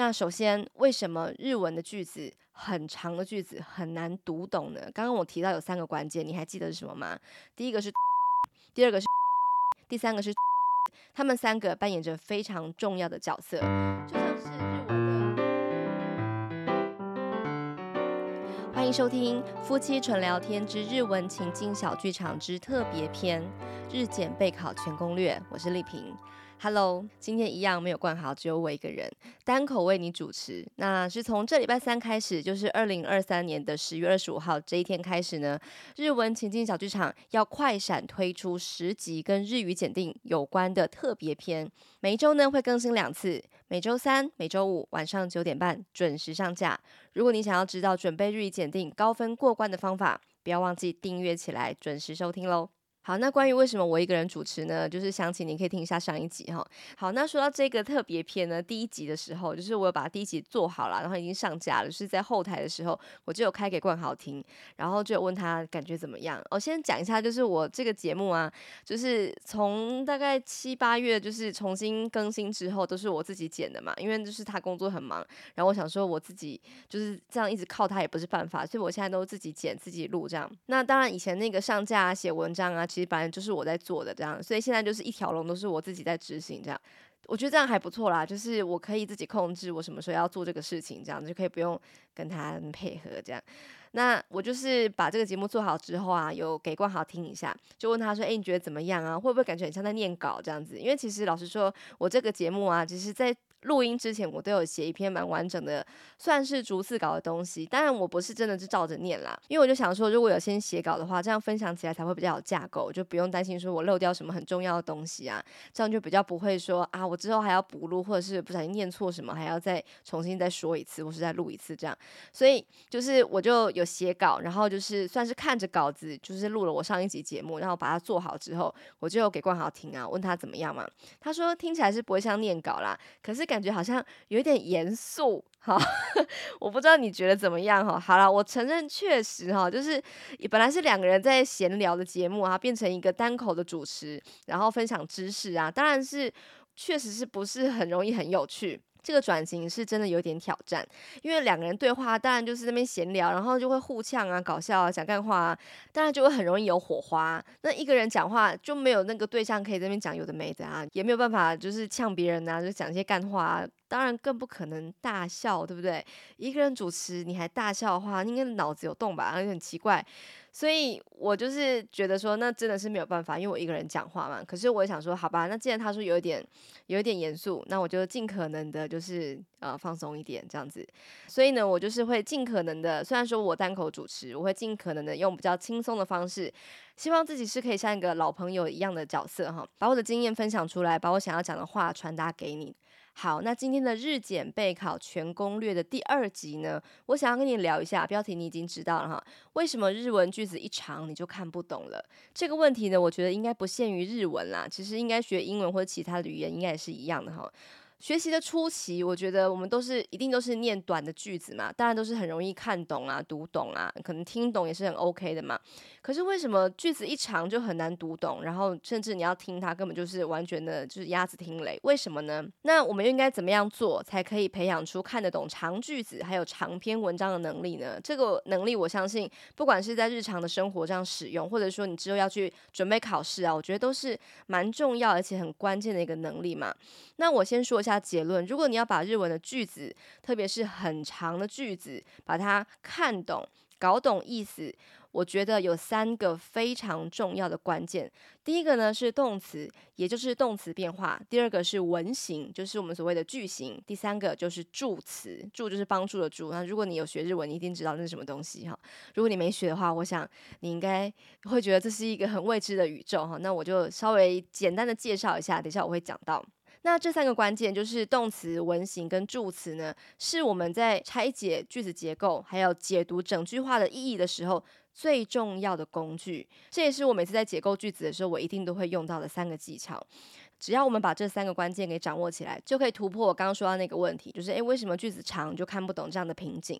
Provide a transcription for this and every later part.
那首先，为什么日文的句子很长的句子很难读懂呢？刚刚我提到有三个关键，你还记得是什么吗？第一个是，第二个是，第三个是，他们三个扮演着非常重要的角色，就像是日文的。欢迎收听夫妻纯聊天之日文情境小剧场之特别篇——日检备考全攻略。我是丽萍。Hello，今天一样没有冠豪，只有我一个人单口为你主持。那是从这礼拜三开始，就是二零二三年的十月二十五号这一天开始呢，日文情境小剧场要快闪推出十集跟日语检定有关的特别篇，每一周呢会更新两次，每周三、每周五晚上九点半准时上架。如果你想要知道准备日语检定高分过关的方法，不要忘记订阅起来，准时收听喽。好，那关于为什么我一个人主持呢？就是详情你可以听一下上一集哈。好，那说到这个特别篇呢，第一集的时候，就是我有把第一集做好了，然后已经上架了，是在后台的时候，我就有开给冠豪听，然后就有问他感觉怎么样。我先讲一下，就是我这个节目啊，就是从大概七八月就是重新更新之后，都是我自己剪的嘛，因为就是他工作很忙，然后我想说我自己就是这样一直靠他也不是办法，所以我现在都自己剪自己录这样。那当然以前那个上架、写文章啊。其实反正就是我在做的这样，所以现在就是一条龙都是我自己在执行这样，我觉得这样还不错啦，就是我可以自己控制我什么时候要做这个事情，这样就可以不用跟他配合这样。那我就是把这个节目做好之后啊，有给冠豪听一下，就问他说：“诶，你觉得怎么样啊？会不会感觉很像在念稿这样子？”因为其实老实说，我这个节目啊，其实在。录音之前，我都有写一篇蛮完整的，算是逐字稿的东西。当然，我不是真的是照着念啦，因为我就想说，如果有先写稿的话，这样分享起来才会比较有架构，就不用担心说我漏掉什么很重要的东西啊，这样就比较不会说啊，我之后还要补录，或者是不小心念错什么，还要再重新再说一次，或是再录一次这样。所以就是我就有写稿，然后就是算是看着稿子，就是录了我上一集节目，然后把它做好之后，我就有给冠豪听啊，问他怎么样嘛。他说听起来是不会像念稿啦，可是。感觉好像有一点严肃，哈，我不知道你觉得怎么样哈。好了，我承认确实哈，就是本来是两个人在闲聊的节目啊，变成一个单口的主持，然后分享知识啊，当然是确实是不是很容易很有趣。这个转型是真的有点挑战，因为两个人对话，当然就是那边闲聊，然后就会互呛啊、搞笑啊、讲干话啊，当然就会很容易有火花。那一个人讲话就没有那个对象可以在边讲有的没的啊，也没有办法就是呛别人啊，就讲一些干话啊，当然更不可能大笑，对不对？一个人主持你还大笑的话，应该脑子有洞吧？而且很奇怪。所以我就是觉得说，那真的是没有办法，因为我一个人讲话嘛。可是我想说，好吧，那既然他说有一点，有一点严肃，那我就尽可能的，就是呃放松一点这样子。所以呢，我就是会尽可能的，虽然说我单口主持，我会尽可能的用比较轻松的方式，希望自己是可以像一个老朋友一样的角色哈，把我的经验分享出来，把我想要讲的话传达给你。好，那今天的日检备考全攻略的第二集呢，我想要跟你聊一下，标题你已经知道了哈，为什么日文句子一长你就看不懂了？这个问题呢，我觉得应该不限于日文啦，其实应该学英文或者其他的语言应该也是一样的哈。学习的初期，我觉得我们都是一定都是念短的句子嘛，当然都是很容易看懂啊、读懂啊，可能听懂也是很 OK 的嘛。可是为什么句子一长就很难读懂，然后甚至你要听它根本就是完全的就是鸭子听雷？为什么呢？那我们又应该怎么样做才可以培养出看得懂长句子还有长篇文章的能力呢？这个能力我相信，不管是在日常的生活上使用，或者说你之后要去准备考试啊，我觉得都是蛮重要而且很关键的一个能力嘛。那我先说一下。下结论：如果你要把日文的句子，特别是很长的句子，把它看懂、搞懂意思，我觉得有三个非常重要的关键。第一个呢是动词，也就是动词变化；第二个是文型，就是我们所谓的句型；第三个就是助词，助就是帮助的助。那如果你有学日文，你一定知道那是什么东西哈。如果你没学的话，我想你应该会觉得这是一个很未知的宇宙哈。那我就稍微简单的介绍一下，等一下我会讲到。那这三个关键就是动词、文型跟助词呢，是我们在拆解句子结构，还有解读整句话的意义的时候最重要的工具。这也是我每次在解构句子的时候，我一定都会用到的三个技巧。只要我们把这三个关键给掌握起来，就可以突破我刚刚说到那个问题，就是诶，为什么句子长就看不懂这样的瓶颈？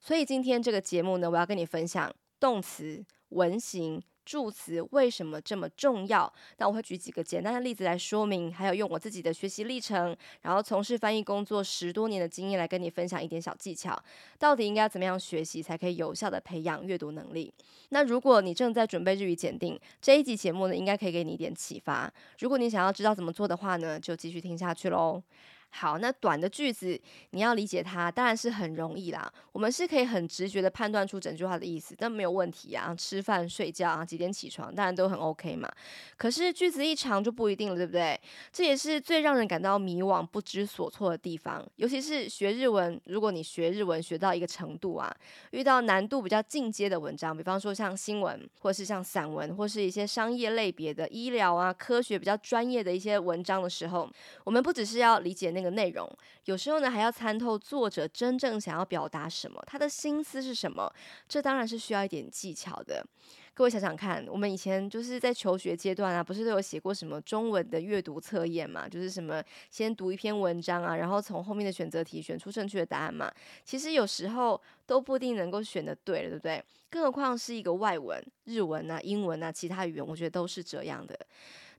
所以今天这个节目呢，我要跟你分享动词、文型、助词为什么这么重要。那我会举几个简单的例子来说明，还有用我自己的学习历程，然后从事翻译工作十多年的经验来跟你分享一点小技巧，到底应该怎么样学习才可以有效的培养阅读能力。那如果你正在准备日语检定，这一集节目呢，应该可以给你一点启发。如果你想要知道怎么做的话呢，就继续听下去喽。好，那短的句子你要理解它，当然是很容易啦。我们是可以很直觉的判断出整句话的意思，但没有问题啊。吃饭、睡觉啊，几点起床，当然都很 OK 嘛。可是句子一长就不一定了，对不对？这也是最让人感到迷惘、不知所措的地方。尤其是学日文，如果你学日文学到一个程度啊，遇到难度比较进阶的文章，比方说像新闻，或是像散文，或是一些商业类别的、医疗啊、科学比较专业的一些文章的时候，我们不只是要理解那个。内容有时候呢，还要参透作者真正想要表达什么，他的心思是什么，这当然是需要一点技巧的。各位想想看，我们以前就是在求学阶段啊，不是都有写过什么中文的阅读测验嘛？就是什么先读一篇文章啊，然后从后面的选择题选出正确的答案嘛。其实有时候都不一定能够选得对了，对不对？更何况是一个外文，日文啊、英文啊、其他语言，我觉得都是这样的。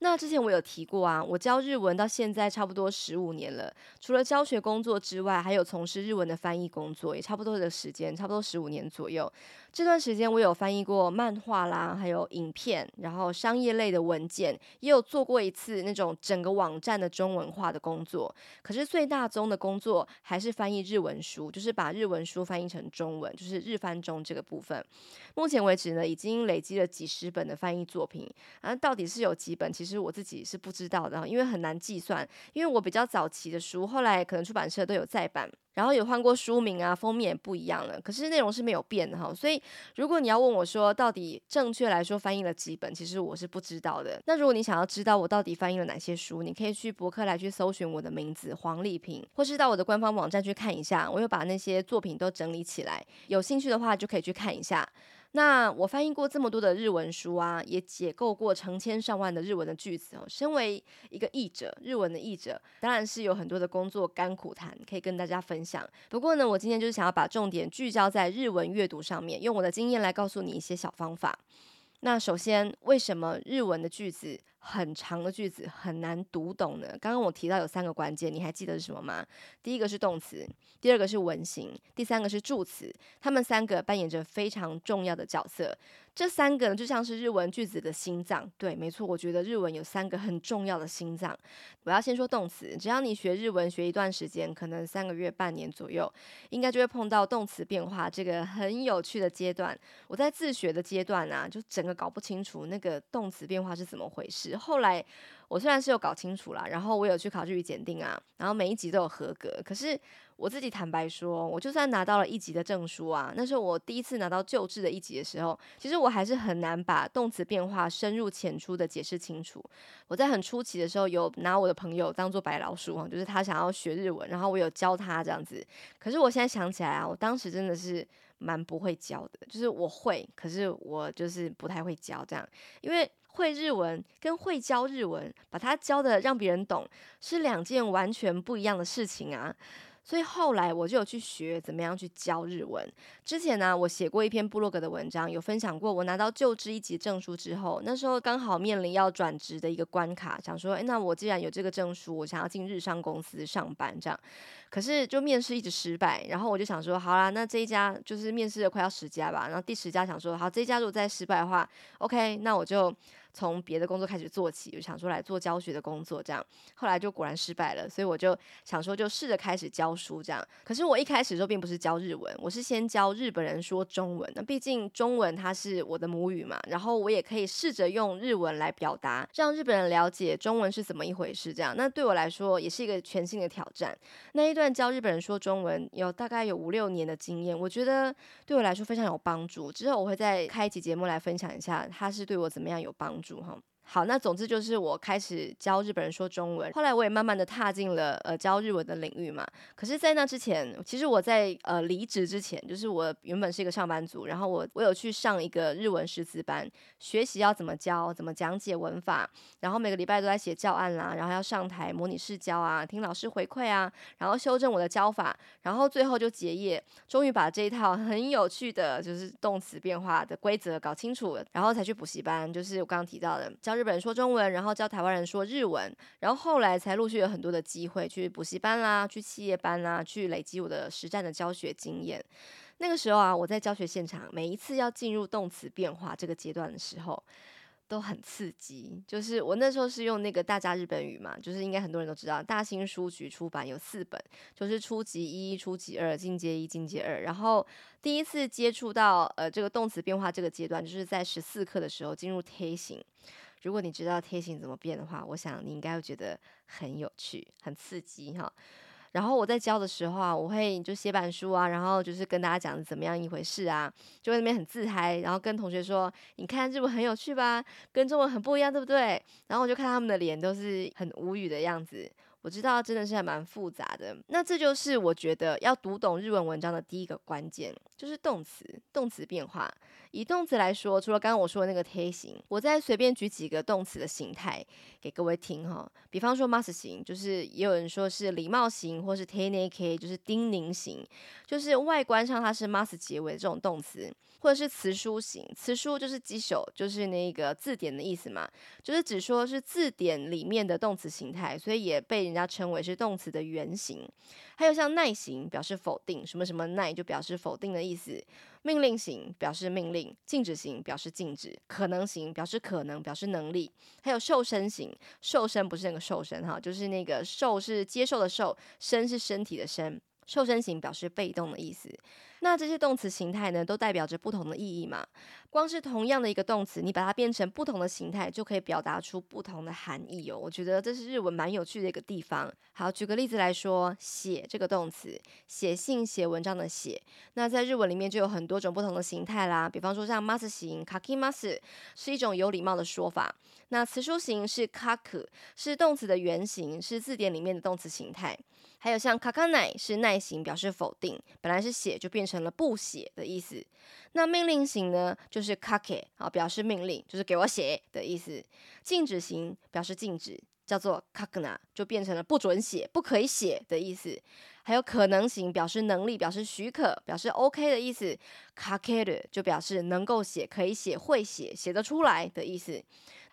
那之前我有提过啊，我教日文到现在差不多十五年了。除了教学工作之外，还有从事日文的翻译工作，也差不多的时间，差不多十五年左右。这段时间我有翻译过漫画啦，还有影片，然后商业类的文件，也有做过一次那种整个网站的中文化的工作。可是最大宗的工作还是翻译日文书，就是把日文书翻译成中文，就是日翻中这个部分。目前为止呢，已经累积了几十本的翻译作品。啊，到底是有几本？其实。我自己是不知道的，因为很难计算。因为我比较早期的书，后来可能出版社都有再版，然后也换过书名啊，封面也不一样了。可是内容是没有变的哈。所以如果你要问我说，到底正确来说翻译了几本，其实我是不知道的。那如果你想要知道我到底翻译了哪些书，你可以去博客来去搜寻我的名字黄丽萍，或是到我的官方网站去看一下，我有把那些作品都整理起来。有兴趣的话就可以去看一下。那我翻译过这么多的日文书啊，也解构过成千上万的日文的句子哦。身为一个译者，日文的译者，当然是有很多的工作甘苦谈可以跟大家分享。不过呢，我今天就是想要把重点聚焦在日文阅读上面，用我的经验来告诉你一些小方法。那首先，为什么日文的句子很长的句子很难读懂呢？刚刚我提到有三个关键，你还记得是什么吗？第一个是动词，第二个是文型，第三个是助词，他们三个扮演着非常重要的角色。这三个呢，就像是日文句子的心脏。对，没错，我觉得日文有三个很重要的心脏。我要先说动词，只要你学日文学一段时间，可能三个月、半年左右，应该就会碰到动词变化这个很有趣的阶段。我在自学的阶段啊，就整个搞不清楚那个动词变化是怎么回事。后来我虽然是有搞清楚啦，然后我有去考日语检定啊，然后每一级都有合格，可是。我自己坦白说，我就算拿到了一级的证书啊，那时候我第一次拿到旧制的一级的时候，其实我还是很难把动词变化深入浅出的解释清楚。我在很初期的时候，有拿我的朋友当做白老鼠啊，就是他想要学日文，然后我有教他这样子。可是我现在想起来啊，我当时真的是蛮不会教的，就是我会，可是我就是不太会教这样，因为会日文跟会教日文，把它教的让别人懂，是两件完全不一样的事情啊。所以后来我就有去学怎么样去教日文。之前呢，我写过一篇部落格的文章，有分享过我拿到就职一级证书之后，那时候刚好面临要转职的一个关卡，想说，诶，那我既然有这个证书，我想要进日商公司上班这样。可是就面试一直失败，然后我就想说，好啦，那这一家就是面试了快要十家吧，然后第十家想说，好，这一家如果再失败的话，OK，那我就。从别的工作开始做起，就想说来做教学的工作，这样后来就果然失败了，所以我就想说就试着开始教书这样。可是我一开始的时候并不是教日文，我是先教日本人说中文。那毕竟中文它是我的母语嘛，然后我也可以试着用日文来表达，让日本人了解中文是怎么一回事。这样，那对我来说也是一个全新的挑战。那一段教日本人说中文有大概有五六年的经验，我觉得对我来说非常有帮助。之后我会再开一期节目来分享一下，它是对我怎么样有帮助。哈，好，那总之就是我开始教日本人说中文，后来我也慢慢的踏进了呃教日文的领域嘛。可是，在那之前，其实我在呃离职之前，就是我原本是一个上班族，然后我我有去上一个日文师资班，学习要怎么教，怎么讲解文法，然后每个礼拜都在写教案啦，然后要上台模拟试教啊，听老师回馈啊，然后修正我的教法，然后最后就结业，终于把这一套很有趣的就是动词变化的规则搞清楚了，然后才去补习班，就是我刚刚提到的教。日本说中文，然后教台湾人说日文，然后后来才陆续有很多的机会去补习班啦，去企业班啦，去累积我的实战的教学经验。那个时候啊，我在教学现场，每一次要进入动词变化这个阶段的时候，都很刺激。就是我那时候是用那个大家日本语嘛，就是应该很多人都知道，大新书局出版有四本，就是初级一、初级二、进阶一、进阶二。然后第一次接触到呃这个动词变化这个阶段，就是在十四课的时候进入贴形。如果你知道贴形怎么变的话，我想你应该会觉得很有趣、很刺激哈。然后我在教的时候啊，我会就写板书啊，然后就是跟大家讲怎么样一回事啊，就会那边很自嗨，然后跟同学说：“你看日文很有趣吧？跟中文很不一样，对不对？”然后我就看他们的脸都是很无语的样子。我知道真的是还蛮复杂的，那这就是我觉得要读懂日文文章的第一个关键，就是动词，动词变化。以动词来说，除了刚刚我说的那个贴形，我再随便举几个动词的形态给各位听哈。比方说 mas 型，就是也有人说是礼貌型，或是 teneike，就是叮咛型，就是外观上它是 mas 结尾的这种动词。或者是辞书型，辞书就是基手，就是那个字典的意思嘛，就是只说是字典里面的动词形态，所以也被人家称为是动词的原型。还有像耐型，表示否定，什么什么耐就表示否定的意思。命令型表示命令，禁止型表示禁止，可能型表示可能，表示能力。还有瘦身型，瘦身不是那个瘦身哈，就是那个瘦是接受的瘦，身是身体的身。瘦身型表示被动的意思，那这些动词形态呢，都代表着不同的意义嘛。光是同样的一个动词，你把它变成不同的形态，就可以表达出不同的含义哦。我觉得这是日文蛮有趣的一个地方。好，举个例子来说，写这个动词，写信、写文章的写，那在日文里面就有很多种不同的形态啦。比方说像 mas 型 kaki mas 是一种有礼貌的说法。那辞书型是 kaku，是动词的原型，是字典里面的动词形态。还有像 kakanai 是耐型，表示否定，本来是写就变成了不写的意思。那命令型呢，就是 kake 啊，表示命令，就是给我写的意思。禁止型表示禁止，叫做 kakuna，就变成了不准写、不可以写的意思。还有可能型表示能力，表示许可，表示 OK 的意思。kakeru 就表示能够写、可以写、会写、写得出来的意思。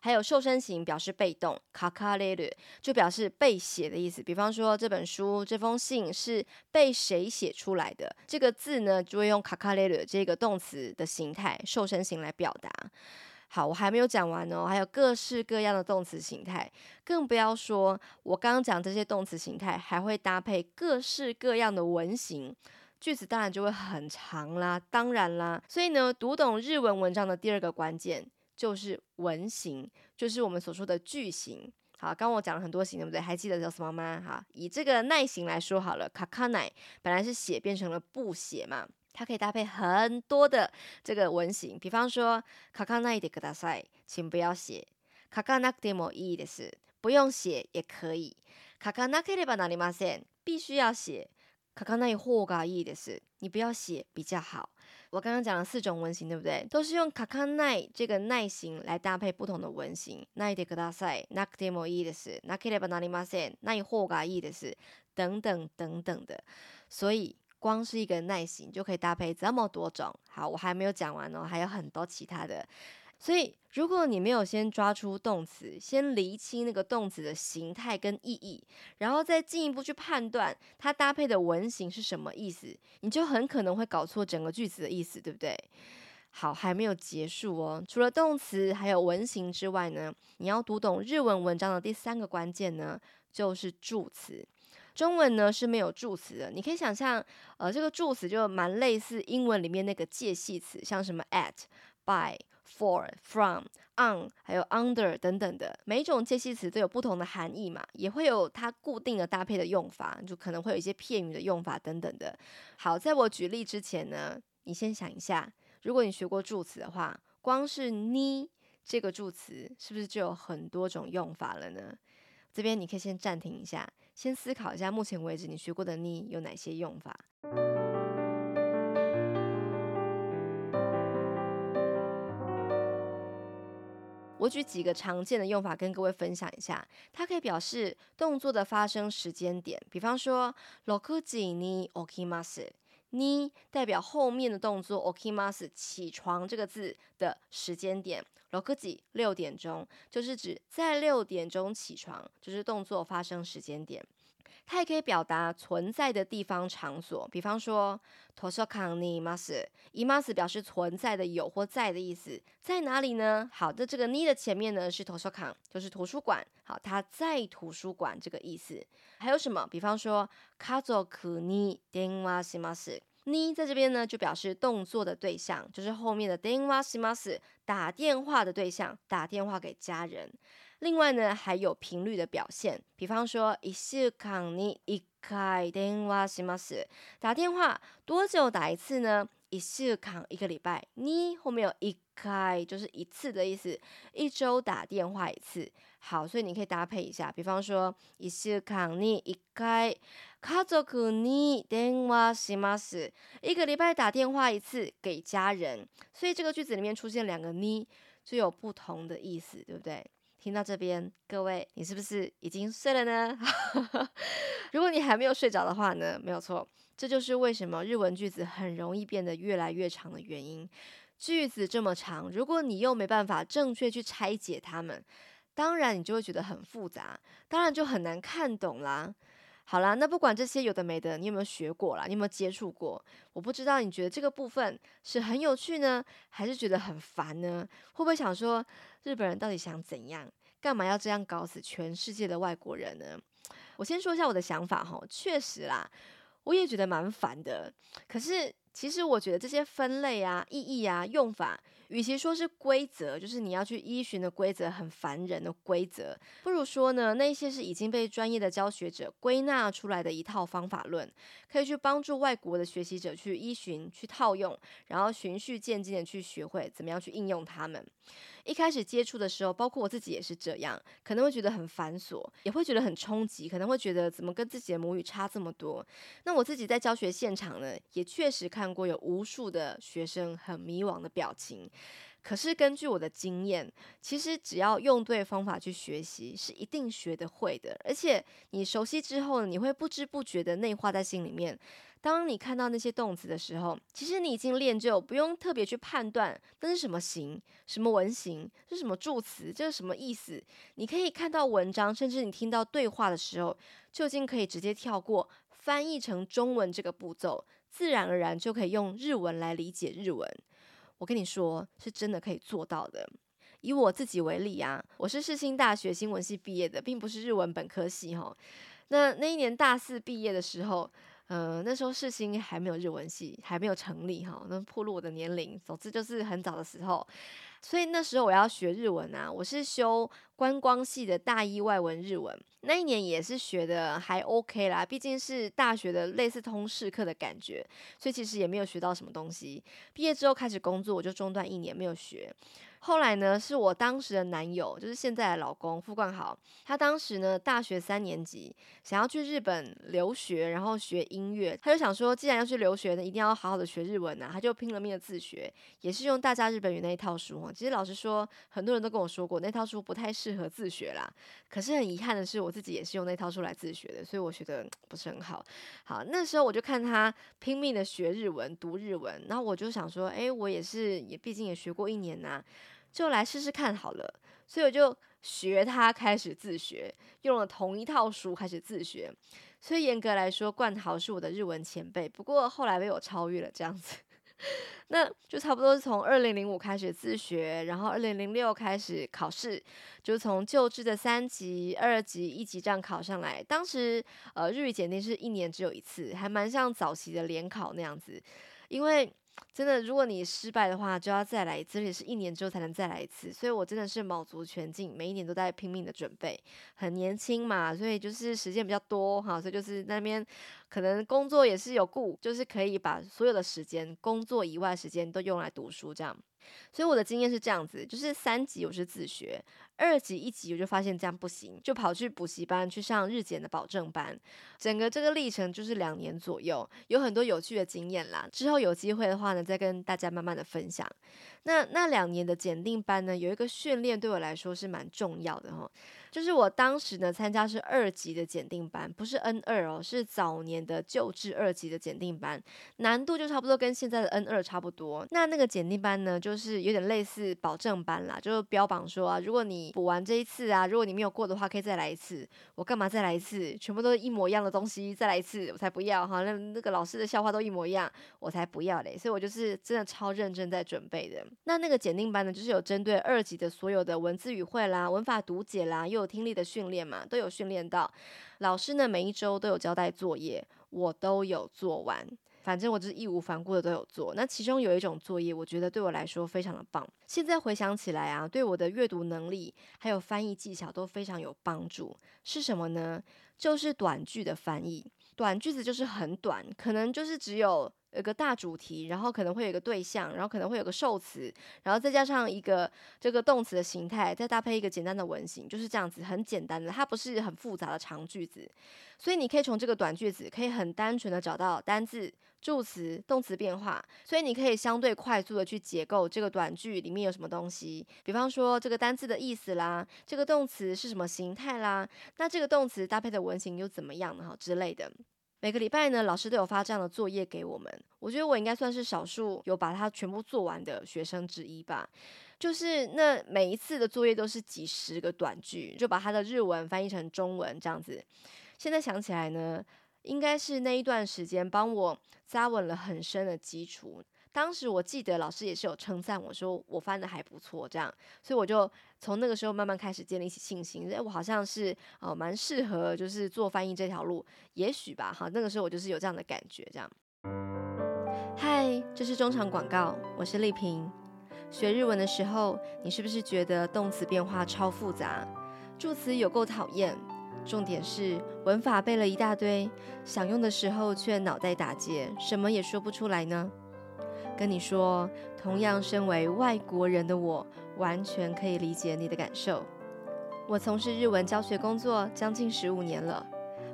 还有受身型表示被动，书かれる就表示被写的意思。比方说这本书、这封信是被谁写出来的，这个字呢就会用书かれる这个动词的形态，受身型来表达。好，我还没有讲完哦，还有各式各样的动词形态，更不要说我刚刚讲这些动词形态还会搭配各式各样的文型，句子当然就会很长啦。当然啦，所以呢，读懂日文文章的第二个关键。 就是文型，就是我们所说的句型。好，刚刚我讲了很多型，对不对？还记得叫什么吗？哈，以这个耐型来说好了，书かない本来是写变成了不写嘛，它可以搭配很多的这个文型，比方说书かないでください，请不要写。书かなくてもいいです，不用写也可以。书かなければなりません，必须要写。书かない方がいいです，你不要写比较好。 我刚刚讲了四种文型，对不对？都是用书かない这个耐型来搭配不同的文型。ないでください、なくてもいいです、なければなりません、ない方がいいです等等等等的。所以光是一个耐型就可以搭配这么多种。好，我还没有讲完哦，还有很多其他的。 所以，如果你没有先抓出动词，先厘清那个动词的形态跟意义，然后再进一步去判断它搭配的文型是什么意思，你就很可能会搞错整个句子的意思，对不对？好，还没有结束哦。除了动词还有文型之外呢，你要读懂日文文章的第三个关键呢，就是助词。中文呢是没有助词的，你可以想象，呃，这个助词就蛮类似英文里面那个介系词，像什么 at、by。For、from、on，还有 under 等等的，每一种介系词都有不同的含义嘛，也会有它固定的搭配的用法，就可能会有一些片语的用法等等的。好，在我举例之前呢，你先想一下，如果你学过助词的话，光是に这个助词是不是就有很多种用法了呢？这边你可以先暂停一下，先思考一下，目前为止你学过的你有哪些用法？我举几个常见的用法跟各位分享一下，它可以表示动作的发生时间点，比方说六时に起きます。你代表后面的动作，okimas 起床这个字的时间点，六时六点钟，就是指在六点钟起床，就是动作发生时间点。 它也可以表达存在的地方场所，比方说图书馆にいます，います表示存在的有或在的意思，在哪里呢？好的，这个に的前面呢是图书馆，就是图书馆。好，它在图书馆这个意思。还有什么？比方说家族に电话します。你在这边呢，就表示动作的对象，就是后面的电话します，打电话的对象，打电话给家人。 另外呢，还有频率的表现，比方说一周间に一回电话します，打电话多久打一次呢？一周间一个礼拜，你后面有一回，就是一次的意思，一周打电话一次。好，所以你可以搭配一下，比方说一周间に一回。家族に电话します，一个礼拜打电话一次给家人，所以这个句子里面出现两个你，就有不同的意思，对不对？ 听到这边，各位，你是不是已经睡了呢？如果你还没有睡着的话呢，没有错，这就是为什么日文句子很容易变得越来越长的原因。句子这么长，如果你又没办法正确去拆解它们，当然你就会觉得很复杂，当然就很难看懂啦。好啦，那不管这些有的没的，你有没有学过啦？你有没有接触过？我不知道你觉得这个部分是很有趣呢，还是觉得很烦呢？会不会想说日本人到底想怎样？干嘛要这样搞死全世界的外国人呢？我先说一下我的想法哈，确实啦，我也觉得蛮烦的。可是其实我觉得这些分类啊、意义啊、用法。与其说是规则，就是你要去依循的规则，很烦人的规则，不如说呢，那些是已经被专业的教学者归纳出来的一套方法论，可以去帮助外国的学习者去依循、去套用，然后循序渐进的去学会怎么样去应用它们。一开始接触的时候，包括我自己也是这样，可能会觉得很繁琐，也会觉得很冲击，可能会觉得怎么跟自己的母语差这么多。那我自己在教学现场呢，也确实看过有无数的学生很迷惘的表情。可是根据我的经验，其实只要用对方法去学习，是一定学得会的。而且你熟悉之后，你会不知不觉的内化在心里面。当你看到那些动词的时候，其实你已经练就，不用特别去判断那是什么形、什么文型、是什么助词，这是什么意思。你可以看到文章，甚至你听到对话的时候，就已经可以直接跳过翻译成中文这个步骤，自然而然就可以用日文来理解日文。我跟你说，是真的可以做到的。以我自己为例啊，我是世新大学新闻系毕业的，并不是日文本科系哈。那那一年大四毕业的时候。呃，那时候世新还没有日文系，还没有成立哈，那暴露我的年龄。总之就是很早的时候，所以那时候我要学日文啊，我是修观光系的大一外文日文，那一年也是学的还 OK 啦，毕竟是大学的类似通识课的感觉，所以其实也没有学到什么东西。毕业之后开始工作，我就中断一年没有学。后来呢，是我当时的男友，就是现在的老公傅冠豪。他当时呢，大学三年级，想要去日本留学，然后学音乐。他就想说，既然要去留学呢，一定要好好的学日文啊。他就拼了命的自学，也是用《大家日本语》那一套书。其实老实说，很多人都跟我说过，那套书不太适合自学啦。可是很遗憾的是，我自己也是用那套书来自学的，所以我学得不是很好。好，那时候我就看他拼命的学日文，读日文，然后我就想说，诶，我也是，也毕竟也学过一年呐、就来试试看好了，所以我就学他开始自学，用了同一套书开始自学。所以严格来说，冠豪是我的日文前辈，不过后来被我超越了这样子。那就差不多是从二零零五开始自学，然后二零零六开始考试，就从旧制的三级、二级、一级这样考上来。当时呃日语检定是一年只有一次，还蛮像早期的联考那样子，因为。真的，如果你失败的话，就要再来一次，而且是一年之后才能再来一次。所以我真的是卯足全劲，每一年都在拼命的准备。很年轻嘛，所以就是时间比较多哈，所以就是那边可能工作也是有顾，就是可以把所有的时间，工作以外时间都用来读书这样。所以我的经验是这样子，就是三级我是自学。二级、一级我就发现这样不行，就跑去补习班去上日检的保证班，整个这个历程就是两年左右，有很多有趣的经验啦。之后有机会的话呢，再跟大家慢慢的分享。那那两年的检定班呢，有一个训练对我来说是蛮重要的哈。就是我当时呢参加是二级的检定班，不是 N 二哦，是早年的旧制二级的检定班，难度就差不多跟现在的 N 二差不多。那那个检定班呢，就是有点类似保证班啦，就是标榜说啊，如果你补完这一次啊，如果你没有过的话，可以再来一次。我干嘛再来一次？全部都是一模一样的东西，再来一次我才不要哈。那那个老师的笑话都一模一样，我才不要嘞。所以我就是真的超认真在准备的。那那个检定班呢，就是有针对二级的所有的文字语汇啦、文法读解啦，又听力的训练嘛，都有训练到。老师呢，每一周都有交代作业，我都有做完。反正我就是义无反顾的都有做。那其中有一种作业，我觉得对我来说非常的棒。现在回想起来啊，对我的阅读能力还有翻译技巧都非常有帮助。是什么呢？就是短句的翻译。短句子就是很短，可能就是只有。有个大主题，然后可能会有一个对象，然后可能会有个受词，然后再加上一个这个动词的形态，再搭配一个简单的文型，就是这样子，很简单的，它不是很复杂的长句子。所以你可以从这个短句子，可以很单纯的找到单字、助词、动词变化，所以你可以相对快速的去解构这个短句里面有什么东西。比方说这个单字的意思啦，这个动词是什么形态啦，那这个动词搭配的文型又怎么样呢？哈之类的。每个礼拜呢，老师都有发这样的作业给我们。我觉得我应该算是少数有把它全部做完的学生之一吧。就是那每一次的作业都是几十个短句，就把它的日文翻译成中文这样子。现在想起来呢，应该是那一段时间帮我扎稳了很深的基础。当时我记得老师也是有称赞我说我翻得还不错，这样，所以我就从那个时候慢慢开始建立起信心，哎，我好像是呃蛮适合就是做翻译这条路，也许吧，哈，那个时候我就是有这样的感觉，这样。嗨，这是中场广告，我是丽萍。学日文的时候，你是不是觉得动词变化超复杂，助词有够讨厌，重点是文法背了一大堆，想用的时候却脑袋打结，什么也说不出来呢？跟你说，同样身为外国人的我，完全可以理解你的感受。我从事日文教学工作将近十五年了，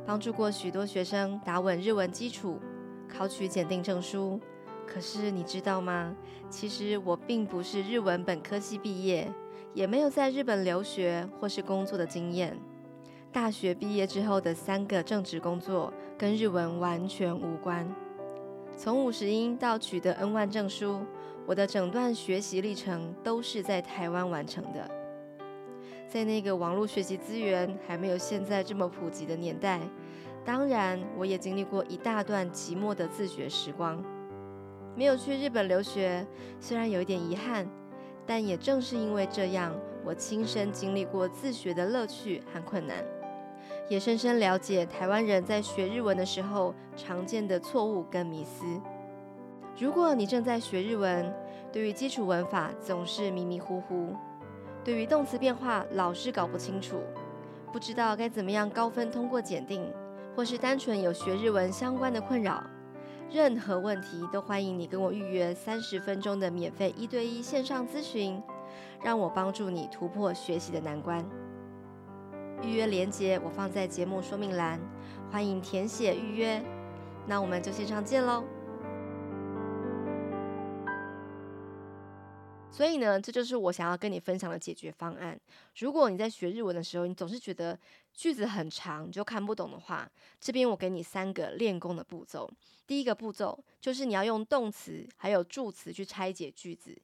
帮助过许多学生打稳日文基础，考取检定证书。可是你知道吗？其实我并不是日文本科系毕业，也没有在日本留学或是工作的经验。大学毕业之后的三个正职工作，跟日文完全无关。从五十音到取得 N1 证书，我的整段学习历程都是在台湾完成的。在那个网络学习资源还没有现在这么普及的年代，当然我也经历过一大段寂寞的自学时光。没有去日本留学，虽然有一点遗憾，但也正是因为这样，我亲身经历过自学的乐趣和困难。也深深了解台湾人在学日文的时候常见的错误跟迷思。如果你正在学日文，对于基础文法总是迷迷糊糊，对于动词变化老是搞不清楚，不知道该怎么样高分通过检定，或是单纯有学日文相关的困扰，任何问题都欢迎你跟我预约三十分钟的免费一对一线上咨询，让我帮助你突破学习的难关。预约链接我放在节目说明栏，欢迎填写预约。那我们就线上见喽。所以呢，这就是我想要跟你分享的解决方案。如果你在学日文的时候，你总是觉得句子很长，你就看不懂的话，这边我给你三个练功的步骤。第一个步骤就是你要用动词还有助词去拆解句子。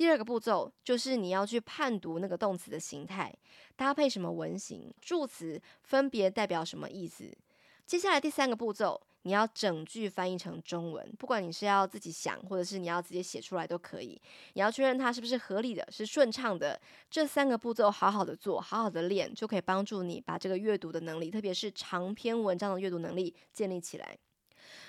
第二个步骤就是你要去判读那个动词的形态，搭配什么文型，助词分别代表什么意思。接下来第三个步骤，你要整句翻译成中文，不管你是要自己想，或者是你要直接写出来都可以。你要确认它是不是合理的，是顺畅的。这三个步骤好好的做，好好的练，就可以帮助你把这个阅读的能力，特别是长篇文章的阅读能力建立起来。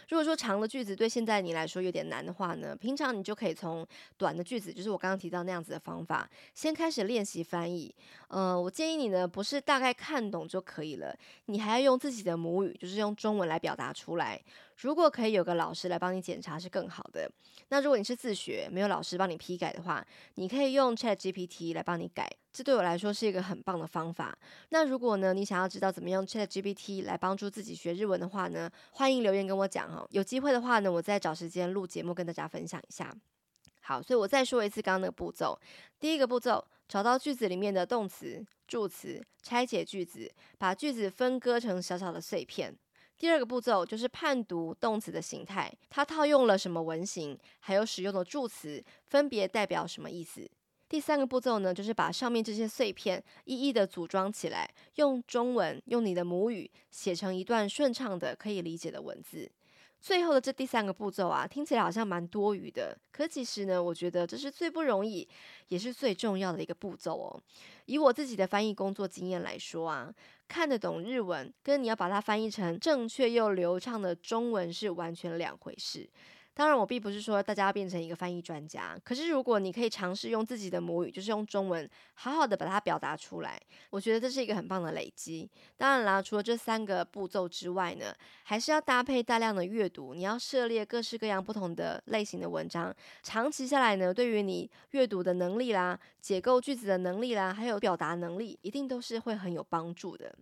如果说长的句子对现在你来说有点难的话呢，平常你就可以从短的句子，就是我刚刚提到那样子的方法，先开始练习翻译。呃，我建议你呢，不是大概看懂就可以了，你还要用自己的母语，就是用中文来表达出来。如果可以有个老师来帮你检查是更好的。那如果你是自学，没有老师帮你批改的话，你可以用 ChatGPT 来帮你改。这对我来说是一个很棒的方法。那如果呢，你想要知道怎么用 ChatGPT 来帮助自己学日文的话呢，欢迎留言跟我讲哦。有机会的话呢，我再找时间录节目跟大家分享一下。好，所以我再说一次刚刚那个步骤。第一个步骤，找到句子里面的动词、助词，拆解句子，把句子分割成小小的碎片。第二个步骤就是判读动词的形态，它套用了什么文型，还有使用的助词分别代表什么意思。第三个步骤呢，就是把上面这些碎片一一的组装起来，用中文，用你的母语写成一段顺畅的、可以理解的文字。最后的这第三个步骤啊，听起来好像蛮多余的，可其实呢，我觉得这是最不容易，也是最重要的一个步骤哦。以我自己的翻译工作经验来说啊，看得懂日文跟你要把它翻译成正确又流畅的中文是完全两回事。当然，我并不是说大家要变成一个翻译专家。可是，如果你可以尝试用自己的母语，就是用中文，好好的把它表达出来，我觉得这是一个很棒的累积。当然啦，除了这三个步骤之外呢，还是要搭配大量的阅读。你要涉猎各式各样不同的类型的文章，长期下来呢，对于你阅读的能力啦、解构句子的能力啦，还有表达能力，一定都是会很有帮助的。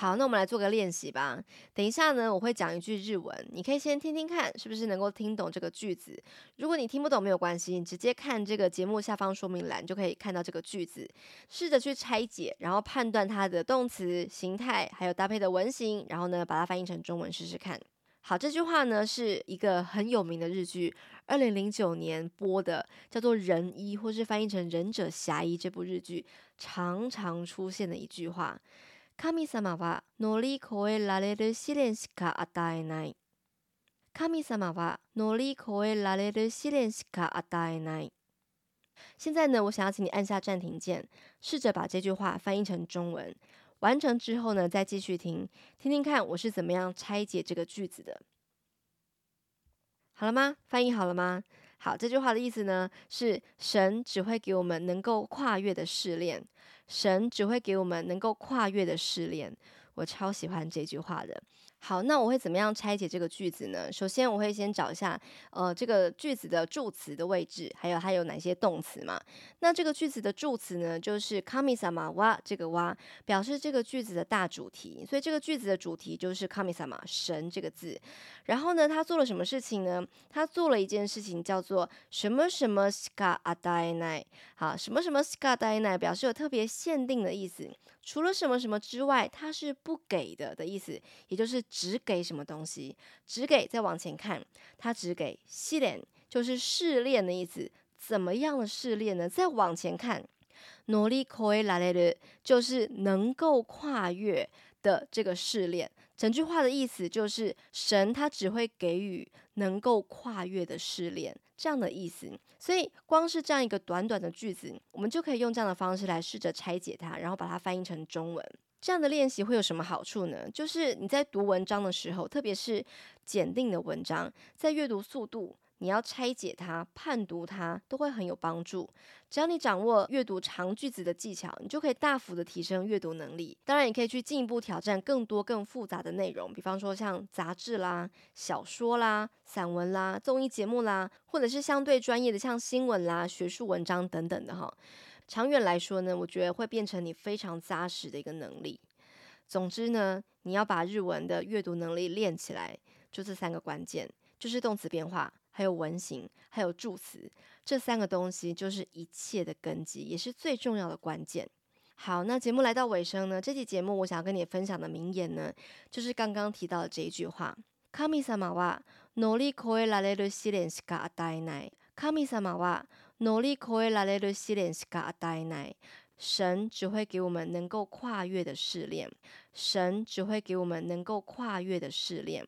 好，那我们来做个练习吧。等一下呢，我会讲一句日文，你可以先听听看，是不是能够听懂这个句子。如果你听不懂没有关系，你直接看这个节目下方说明栏就可以看到这个句子，试着去拆解，然后判断它的动词形态，还有搭配的文型，然后呢把它翻译成中文试试看。好，这句话呢是一个很有名的日剧，二零零九年播的，叫做《仁医》，或是翻译成《忍者侠医》这部日剧，常常出现的一句话。神様は乗り越えられる试练しか与えない。神様は乗り越えられる试练しか与えない。现在呢，我想要请你按下暂停键，试着把这句话翻译成中文。完成之后呢，再继续听，听听看我是怎么样拆解这个句子的。好了吗？翻译好了吗？好，这句话的意思呢，是神只会给我们能够跨越的试炼。 神只会给我们能够跨越的试炼，我超喜欢这句话的。好，那我会怎么样拆解这个句子呢？首先，我会先找一下，呃，这个句子的助词的位置，还有它有哪些动词嘛？那这个句子的助词呢，就是神様は这个哇，表示这个句子的大主题，所以这个句子的主题就是神様神这个字。然后呢，他做了什么事情呢？他做了一件事情，叫做什么什么しか与えない。好，什么什么しか与えない，表示有特别限定的意思。 除了什么什么之外，它是不给的的意思，也就是只给什么东西，只给。再往前看，它只给试炼，就是试炼的意思。怎么样的试炼呢？再往前看，乗り越えられる，就是能够跨越的这个试炼。 整句话的意思就是，神他只会给予能够跨越的试炼，这样的意思。所以，光是这样一个短短的句子，我们就可以用这样的方式来试着拆解它，然后把它翻译成中文。这样的练习会有什么好处呢？就是你在读文章的时候，特别是检定的文章，在阅读速度。你要拆解它、判读它，都会很有帮助。只要你掌握阅读长句子的技巧，你就可以大幅的提升阅读能力。当然，你可以去进一步挑战更多更复杂的内容，比方说像杂志啦、小说啦、散文啦、综艺节目啦，或者是相对专业的像新闻啦、学术文章等等的哈。长远来说呢，我觉得会变成你非常扎实的一个能力。总之呢，你要把日文的阅读能力练起来，就这三个关键，就是动词变化。还有文型，还有助词，这三个东西就是一切的根基，也是最重要的关键。好，那节目来到尾声呢，这期节目我想要跟你分享的名言呢，就是刚刚提到的这一句话：神様は乗り越えられる试练しか与えない。神様は乗り越えられる试练しか与えない。神只会给我们能够跨越的试炼。神只会给我们能够跨越的试炼。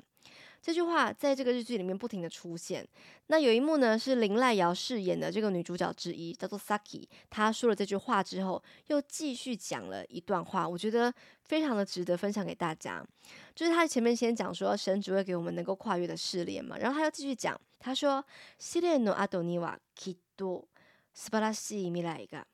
这句话在这个日剧里面不停的出现。那有一幕呢，是綾濑遥饰演的这个女主角之一，叫做 Saki。她说了这句话之后，又继续讲了一段话，我觉得非常的值得分享给大家。就是她前面先讲说，神只会给我们能够跨越的试炼嘛，然后她又继续讲，她说：“试炼の后にはきっと素晴らしい未来が。”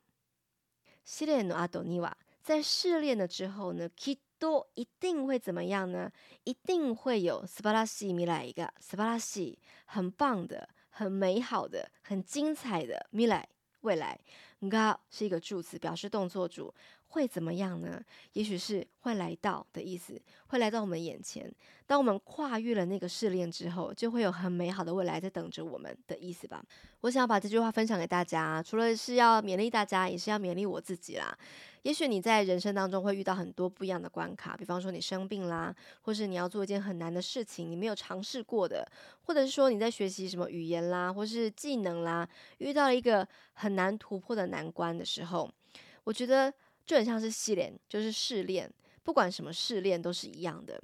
试炼の后には，在试炼了之后呢，きっ と一定会怎么样呢？一定会有素晴らしい未来が素晴らしい，很棒的、很美好的、很精彩的未来。未来が是一个助词，表示动作主。 会怎么样呢？也许是会来到的意思，会来到我们眼前。当我们跨越了那个试炼之后，就会有很美好的未来在等着我们的意思吧。我想要把这句话分享给大家，除了是要勉励大家，也是要勉励我自己啦。也许你在人生当中会遇到很多不一样的关卡，比方说你生病啦，或是你要做一件很难的事情，你没有尝试过的，或者是说你在学习什么语言啦，或是技能啦，遇到了一个很难突破的难关的时候，我觉得。就很像是试炼，就是试炼，不管什么试炼都是一样的。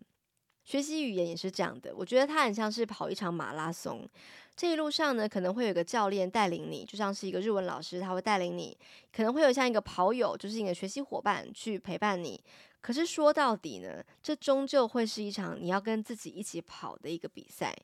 学习语言也是这样的，我觉得它很像是跑一场马拉松。这一路上呢，可能会有个教练带领你，就像是一个日文老师，他会带领你；可能会有像一个跑友，就是你的学习伙伴去陪伴你。可是说到底呢，这终究会是一场你要跟自己一起跑的一个比赛。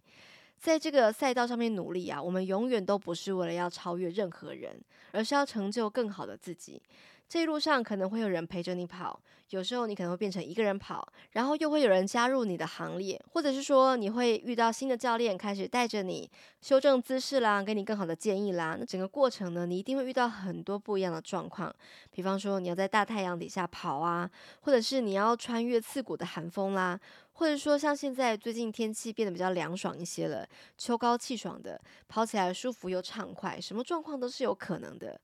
在这个赛道上面努力啊，我们永远都不是为了要超越任何人，而是要成就更好的自己。这一路上可能会有人陪着你跑，有时候你可能会变成一个人跑，然后又会有人加入你的行列，或者是说你会遇到新的教练，开始带着你修正姿势啦，给你更好的建议啦。那整个过程呢，你一定会遇到很多不一样的状况，比方说你要在大太阳底下跑啊，或者是你要穿越刺骨的寒风啦，或者说像现在最近天气变得比较凉爽一些了，秋高气爽的，跑起来舒服又畅快，什么状况都是有可能的。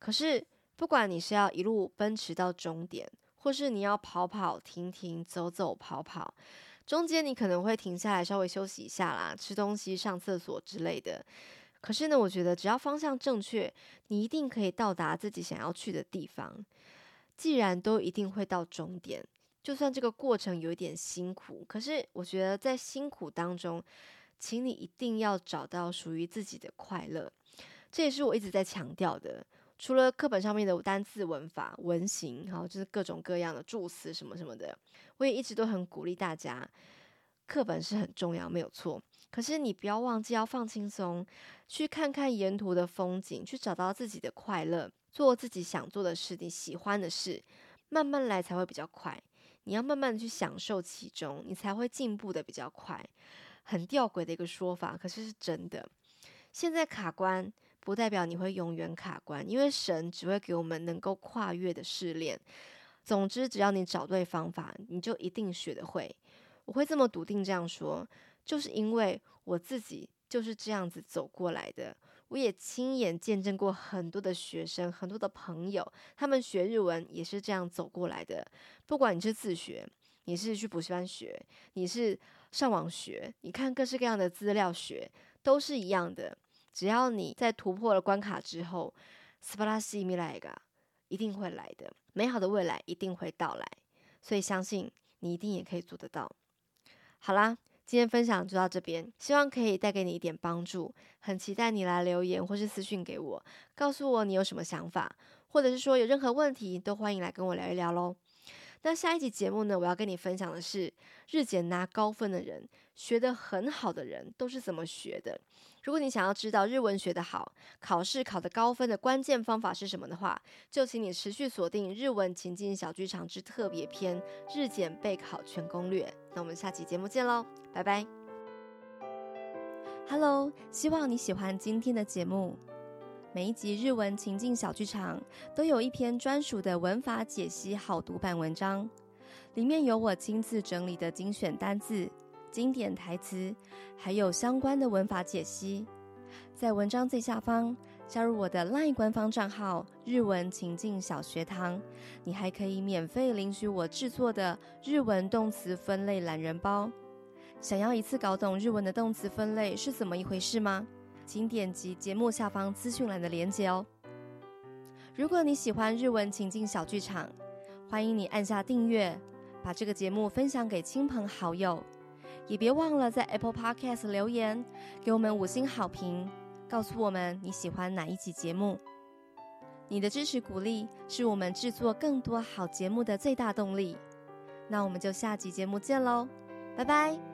可是。不管你是要一路奔驰到终点，或是你要跑跑停停、走走跑跑，中间你可能会停下来稍微休息一下啦，吃东西、上厕所之类的。可是呢，我觉得只要方向正确，你一定可以到达自己想要去的地方。既然都一定会到终点，就算这个过程有一点辛苦，可是我觉得在辛苦当中，请你一定要找到属于自己的快乐。这也是我一直在强调的。除了课本上面的单字、文法、文型，然后，就是各种各样的助词什么什么的，我也一直都很鼓励大家，课本是很重要，没有错。可是你不要忘记要放轻松，去看看沿途的风景，去找到自己的快乐，做自己想做的事，你喜欢的事，慢慢来才会比较快。你要慢慢的去享受其中，你才会进步的比较快。很吊诡的一个说法，可是是真的。现在卡关。不代表你会永远卡关，因为神只会给我们能够跨越的试炼。总之，只要你找对方法，你就一定学得会。我会这么笃定这样说，就是因为我自己就是这样子走过来的。我也亲眼见证过很多的学生、很多的朋友，他们学日文也是这样走过来的。不管你是自学，你是去补习班学，你是上网学，你看各式各样的资料学，都是一样的。只要你在突破了关卡之后，素晴らしい未来が一定会来的，美好的未来一定会到来，所以相信你一定也可以做得到。好啦，今天分享就到这边，希望可以带给你一点帮助。很期待你来留言或是私讯给我，告诉我你有什么想法，或者是说有任何问题，都欢迎来跟我聊一聊喽。那下一集节目呢，我要跟你分享的是日检拿高分的人，学得很好的人都是怎么学的。 如果你想要知道日文学得好，考试考得高分的关键方法是什么的话，就请你持续锁定日文情境小剧场之特别篇日检备考全攻略。那我们下期节目见喽，拜拜。Hello，希望你喜欢今天的节目。每一集日文情境小剧场都有一篇专属的文法解析好读版文章，里面有我亲自整理的精选单字、经典台词，还有相关的文法解析。在文章最下方加入我的 LINE 官方账号“日文情境小学堂”，你还可以免费领取我制作的日文动词分类懒人包。想要一次搞懂日文的动词分类是怎么一回事吗？请点击节目下方资讯栏的链接哦。如果你喜欢日文情境小剧场，欢迎你按下订阅，把这个节目分享给亲朋好友，也别忘了在 Apple Podcast 留言，给我们五星好评，告诉我们你喜欢哪一集节目。你的支持鼓励是我们制作更多好节目的最大动力。那我们就下集节目见喽，拜拜。